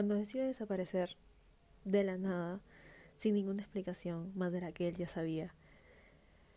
Cuando decidió desaparecer, de la nada, sin ninguna explicación más de la que él ya sabía,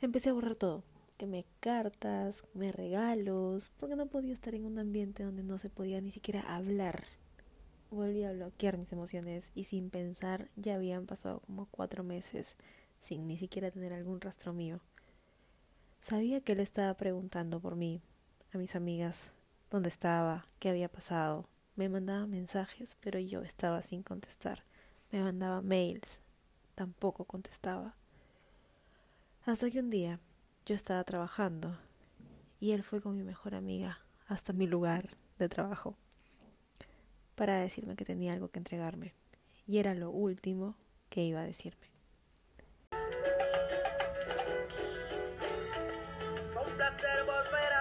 empecé a borrar todo. Que me cartas, me regalos, porque no podía estar en un ambiente donde no se podía ni siquiera hablar. Volví a bloquear mis emociones y sin pensar ya habían pasado como cuatro meses sin ni siquiera tener algún rastro mío. Sabía que él estaba preguntando por mí, a mis amigas, dónde estaba, qué había pasado. Me mandaba mensajes, pero yo estaba sin contestar. Me mandaba mails, tampoco contestaba. Hasta que un día yo estaba trabajando y él fue con mi mejor amiga hasta mi lugar de trabajo para decirme que tenía algo que entregarme y era lo último que iba a decirme. un placer volver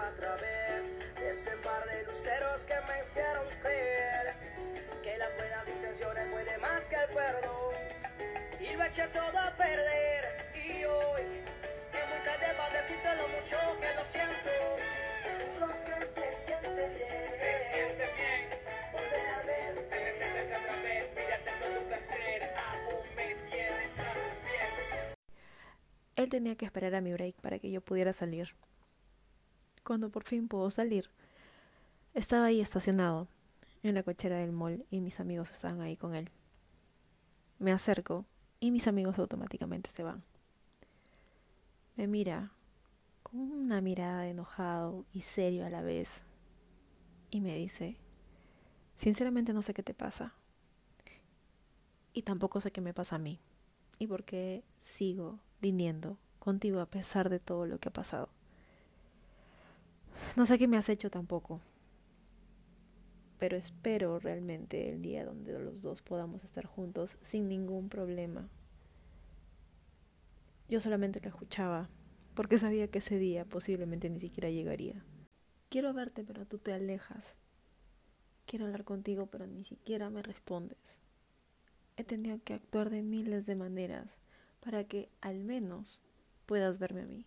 a través de ese par de luceros que me hicieron creer que las buenas intenciones pueden más que el perdón. Y lo eché todo a perder. Y hoy es muy tarde para decirte lo mucho que lo siento. Lo que se siente bien. Se siente bien. Volver a verte. Tenerte cerca otra vez, mirarte con tu placer. Aún me tienes a tus pies. Él tenía que esperar a mi break para que yo pudiera salir. Cuando por fin pudo salir, estaba ahí estacionado, en la cochera del mall, y mis amigos estaban ahí con él. Me acerco y mis amigos automáticamente se van. Me mira con una mirada de enojado y serio a la vez y me dice, sinceramente no sé qué te pasa y tampoco sé qué me pasa a mí y por qué sigo viniendo contigo a pesar de todo lo que ha pasado. No sé qué me has hecho tampoco, pero espero realmente el día donde los dos podamos estar juntos sin ningún problema. Yo solamente lo escuchaba porque sabía que ese día posiblemente ni siquiera llegaría. Quiero verte, pero tú te alejas. Quiero hablar contigo, pero ni siquiera me respondes. He tenido que actuar de miles de maneras para que al menos puedas verme a mí.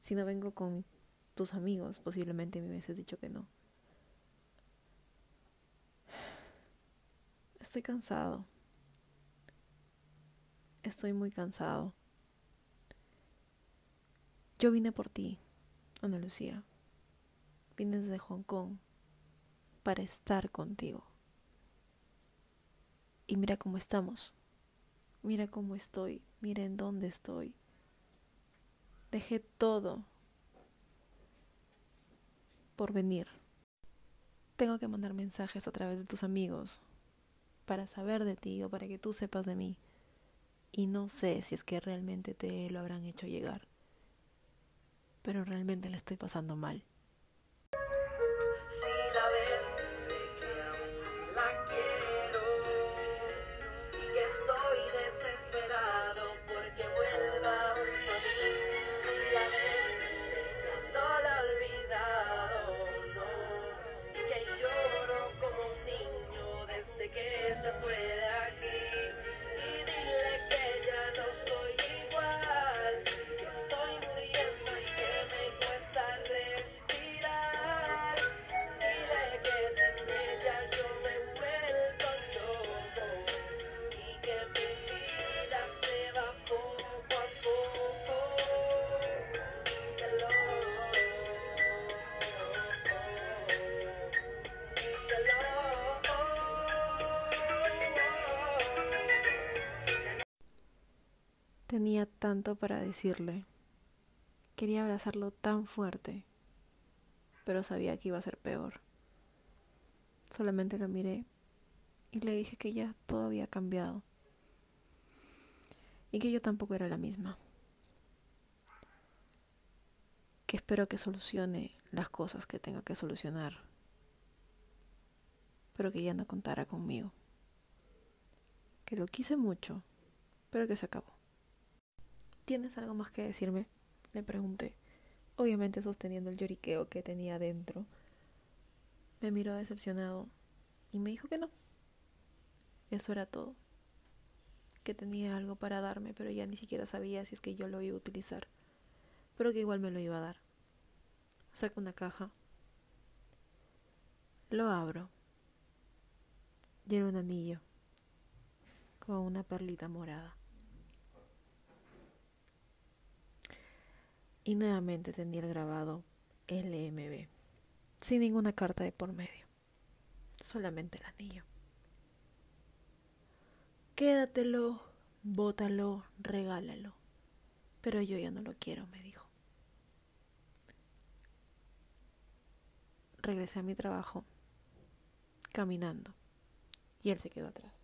Si no vengo con tus amigos, posiblemente me hubieses dicho que no. Estoy cansado. Estoy muy cansado. Yo vine por ti, Ana Lucía. Vine desde Hong Kong para estar contigo. Y mira cómo estamos. Mira cómo estoy. Mira en dónde estoy. Dejé todo por venir. Tengo que mandar mensajes a través de tus amigos para saber de ti o para que tú sepas de mí. Y no sé si es que realmente te lo habrán hecho llegar. Pero realmente le estoy pasando mal. Tanto para decirle. Quería abrazarlo tan fuerte, pero sabía que iba a ser peor. Solamente lo miré y le dije que ya todo había cambiado y que yo tampoco era la misma. Que espero que solucione las cosas que tenga que solucionar, pero que ya no contara conmigo. Que lo quise mucho, pero que se acabó. ¿Tienes algo más que decirme? Le pregunté, obviamente sosteniendo el lloriqueo que tenía dentro. Me miró decepcionado y me dijo que no. Eso era todo. Que tenía algo para darme, pero ya ni siquiera sabía si es que yo lo iba a utilizar. Pero que igual me lo iba a dar. Saco una caja. Lo abro. Y un anillo con una perlita morada. Y nuevamente tenía el grabado LMB, sin ninguna carta de por medio, solamente el anillo. Quédatelo, bótalo, regálalo, pero yo ya no lo quiero, me dijo. Regresé a mi trabajo, caminando, y él se quedó atrás.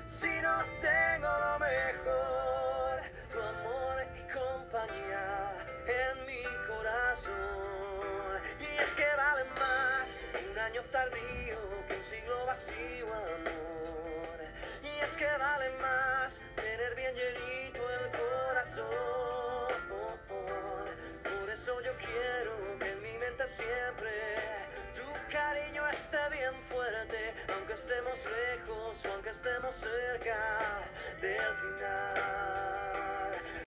si no tengo lo mejor, tu amor y compañía en mi corazón. Y es que vale más un año tardío que un siglo vacío, amor. Y es que vale más tener bien llenito el corazón. Por eso yo quiero que en mi mente siempre estemos lejos o aunque estemos cerca del final.